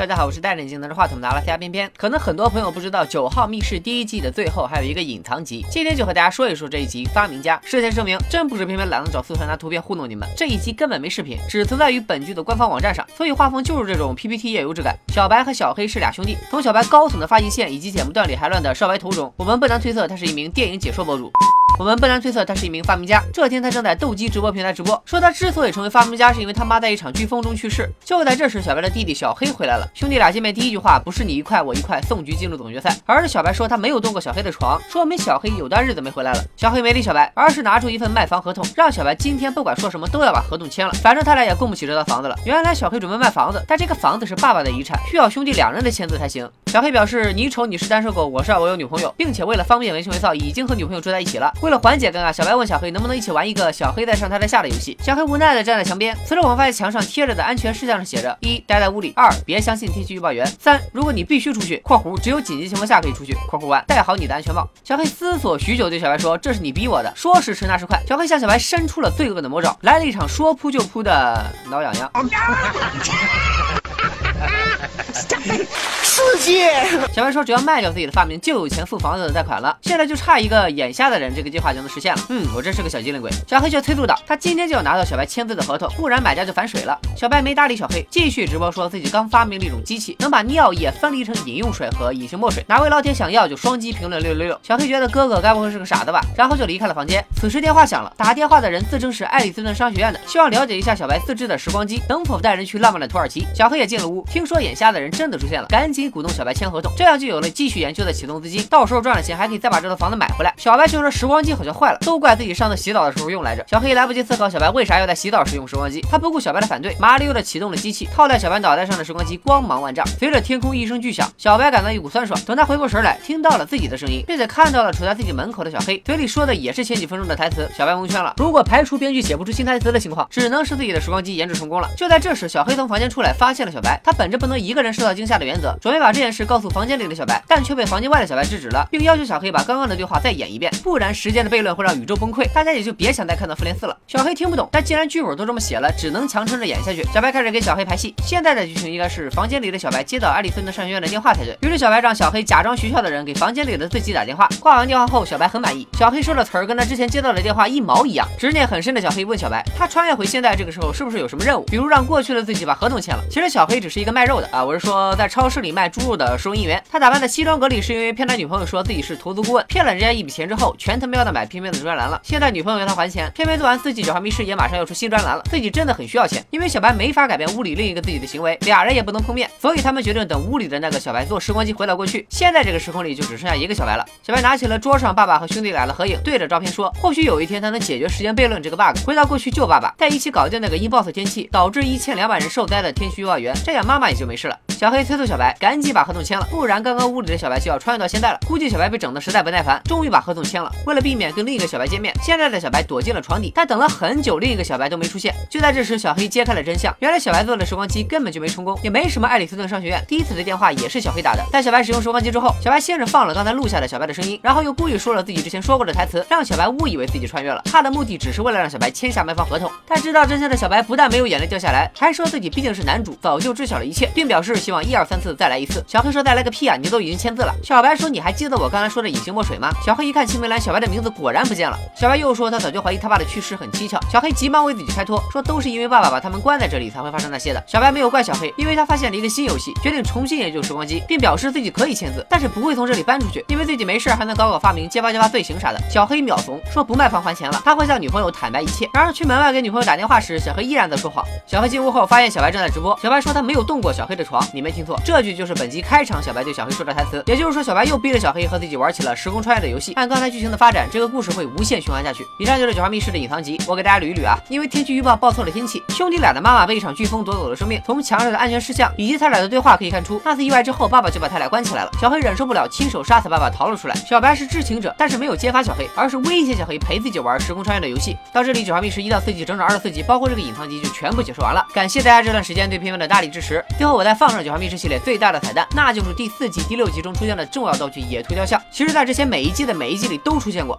大家好，我是戴眼镜拿着话筒的阿拉斯加偏偏。可能很多朋友不知道，《九号密室》第一季的最后还有一个隐藏集，今天就和大家说一说这一集发明家。事先声明，真不是偏偏懒得找素材拿图片糊弄你们，这一集根本没视频，只存在于本剧的官方网站上，所以画风就是这种 PPT 页游质感。小白和小黑是俩兄弟，从小白高耸的发际线以及剪不断理还乱的少白头中，我们不难推测他是一名电影解说博主。我们不难推测，他是一名发明家。这天，他正在斗鸡直播平台直播，说他之所以成为发明家，是因为他妈在一场飓风中去世。就在这时，小白的弟弟小黑回来了。兄弟俩见面第一句话不是你一块我一块送局进入总决赛，而是小白说他没有动过小黑的床，说明小黑有段日子没回来了。小黑没理小白，而是拿出一份卖房合同，让小白今天不管说什么都要把合同签了，反正他俩也供不起这套房子了。原来小黑准备卖房子，但这个房子是爸爸的遗产，需要兄弟两人的签字才行。小黑表示你丑你是单身狗，我是我有女朋友，并且为了方便为情为臊，已经和女朋友住在一起了。为了缓解尴尬，小白。问小黑能不能一起玩一个小黑在上，他在下的游戏。小黑无奈的站在墙边。此时我们发现墙上贴着的安全事项上写着：一、待在屋里；二、别相信天气预报员；三、如果你必须出去（括弧只有紧急情况下可以出去）（括弧完），戴好你的安全帽。小黑思索许久，对小白说：“这是你逼我的。”说时迟，那时快，小黑向小白伸出了罪恶的魔爪，来了一场说扑就扑的挠痒痒。刺激！小白说，只要卖掉自己的发明，就有钱付房子的贷款了。现在就差一个眼瞎的人，这个计划就能实现了。嗯，我真是个小机灵鬼。小黑却催促道，他今天就要拿到小白签字的合同，不然买家就反水了。小白没搭理小黑，继续直播说自己刚发明了一种机器，能把尿液分离成饮用水和隐形墨水。哪位老铁想要就双击评论六六六。小黑觉得哥哥该不会是个傻子吧，然后就离开了房间。此时电话响了，打电话的人自称是爱丽斯顿商学院的，希望了解一下小白自制的时光机能否带人去浪漫的土耳其。小黑也进了屋，听说眼瞎的人真的出现了，赶紧鼓动小白签合同，这样就有了继续研究的启动资金。到时候赚了钱，还可以再把这套房子买回来。小白却说时光机好像坏了，都怪自己上次洗澡的时候用来着。小黑来不及思考小白为啥要在洗澡时用时光机，他不顾小白的反对，麻溜的启动了机器，套在小白脑袋上的时光机光芒万丈。随着天空一声巨响，小白感到一股酸爽。等他回过神来，听到了自己的声音，并且看到了处在自己门口的小黑，嘴里说的也是前几分钟的台词。小白蒙圈了。如果排除编剧写不出新台词的情况，只能是自己的时光机研制成功了。就在这时，小黑从房间出来，发现了小白。他本着不能一个个人受到惊吓的原则，准备把这件事告诉房间里的小白，但却被房间外的小白制止了，并要求小黑把刚刚的对话再演一遍，不然时间的悖论会让宇宙崩溃，大家也就别想再看到复联四了。小黑听不懂，但既然剧本都这么写了，只能强撑着演下去。小白开始给小黑排戏，现在的剧情应该是房间里的小白接到爱丽森的商学院的电话才对。于是小白让小黑假装学校的人给房间里的自己打电话。挂完电话后，小白很满意，小黑说的词儿跟他之前接到的电话一毛一样。执念很深的小黑问小白，他穿越回现在这个时候是不是有什么任务，比如让过去的自己把合同签了？其实小黑只是一个卖肉的啊，我是说在超市里卖猪肉的收银员。他打扮的西装革履是因为骗他女朋友说自己是投资顾问，骗了人家一笔钱之后，全他喵的买偏偏的专栏了。现在女朋友要他还钱，偏偏做完四季九号密室也马上要出新专栏了，自己真的很需要钱，因为小白没法改变屋里另一个自己的行为，俩人也不能碰面，所以他们决定等屋里的那个小白坐时光机回到过去。现在这个时空里就只剩下一个小白了。小白拿起了桌上爸爸和兄弟俩的合影，对着照片说：“或许有一天他能解决时间悖论这个 bug，回到过去救爸爸，再一起搞定那个因 boss 天气导致一千两百人受灾的天气预报员，这样妈妈也就没事了。”小黑催促小白赶紧把合同签了，不然刚刚屋里的小白就要穿越到现在了。估计小白被整的实在不耐烦，终于把合同签了。为了避免跟另一个小白见面，现在的小白躲进了床底。但等了很久，另一个小白都没出现。就在这时，小黑揭开了真相，原来小白做的时光机根本就没成功，也没什么爱丽斯顿商学院。第一次的电话也是小黑打的。在小白使用时光机之后，小白先是放了刚才录下的小白的声音，然后又故意说了自己之前说过的台词，让小白误以为自己穿越了。他的目的只是为了让小白签下卖房合同。但知道真相的小白不但没有眼泪掉下来，还说自己毕竟是男主，早就知晓了一切，并表表示希望一二三次再。来一次，小黑说再来个屁啊！你都已经签字了。小白说你还记得我刚才说的隐形墨水吗？小黑一看青梅兰，小白的名字果然不见了。小白又说他早就怀疑他爸的去世很蹊跷。小黑急忙为自己开脱，说都是因为爸爸把他们关在这里才会发生那些的。小白没有怪小黑，因为他发现了一个新游戏，决定重新研究时光机，并表示自己可以签字，但是不会从这里搬出去，因为自己没事还能搞搞发明，揭发揭发罪行啥的。小黑秒怂，说不卖房还钱了，他会向女朋友坦白一切。然而去门外给女朋友打电话时，小黑依然在说谎。小黑进屋后发现小白正在直播，小白说他没有动过小黑的床，你没听错，这句就是本集开场。小白对小黑说的台词，也就是说，小白又逼着小黑和自己玩起了时空穿越的游戏。按刚才剧情的发展，这个故事会无限循环下去。以上就是九号密室的隐藏集，我给大家捋一捋啊。因为天气预报报错了天气，兄弟俩的妈妈被一场飓风夺走了生命。从墙上的安全事项以及他俩的对话可以看出，那次意外之后，爸爸就把他俩关起来了。小黑忍受不了，亲手杀死爸爸，逃了出来。小白是知情者，但是没有揭发小黑，而是威胁小黑陪自己玩时空穿越的游戏。到这里，九号密室一到四集整整二十四集，包括这个隐藏集就全部解说完了。感谢大家这段时间对片片的大力支持。最后，我再放上九号密室系列最大的彩蛋，那就是第四季第六。集中出现的重要道具野兔雕像，其实在之前每一季的每一集里都出现过。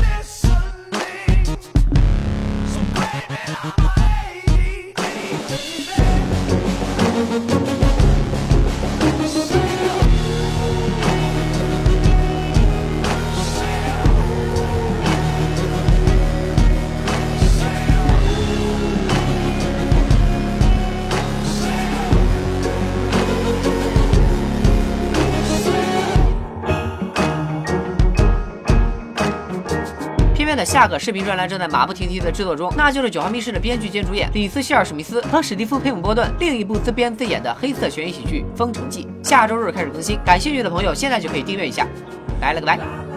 下个视频专栏正在马不停蹄的制作中，那就是《九号密室》的编剧兼主演李斯希尔史密斯和史蒂夫佩姆波顿另一部自编自演的黑色悬疑喜剧《封城记》，下周日开始更新。感兴趣的朋友现在就可以订阅一下。拜了个拜。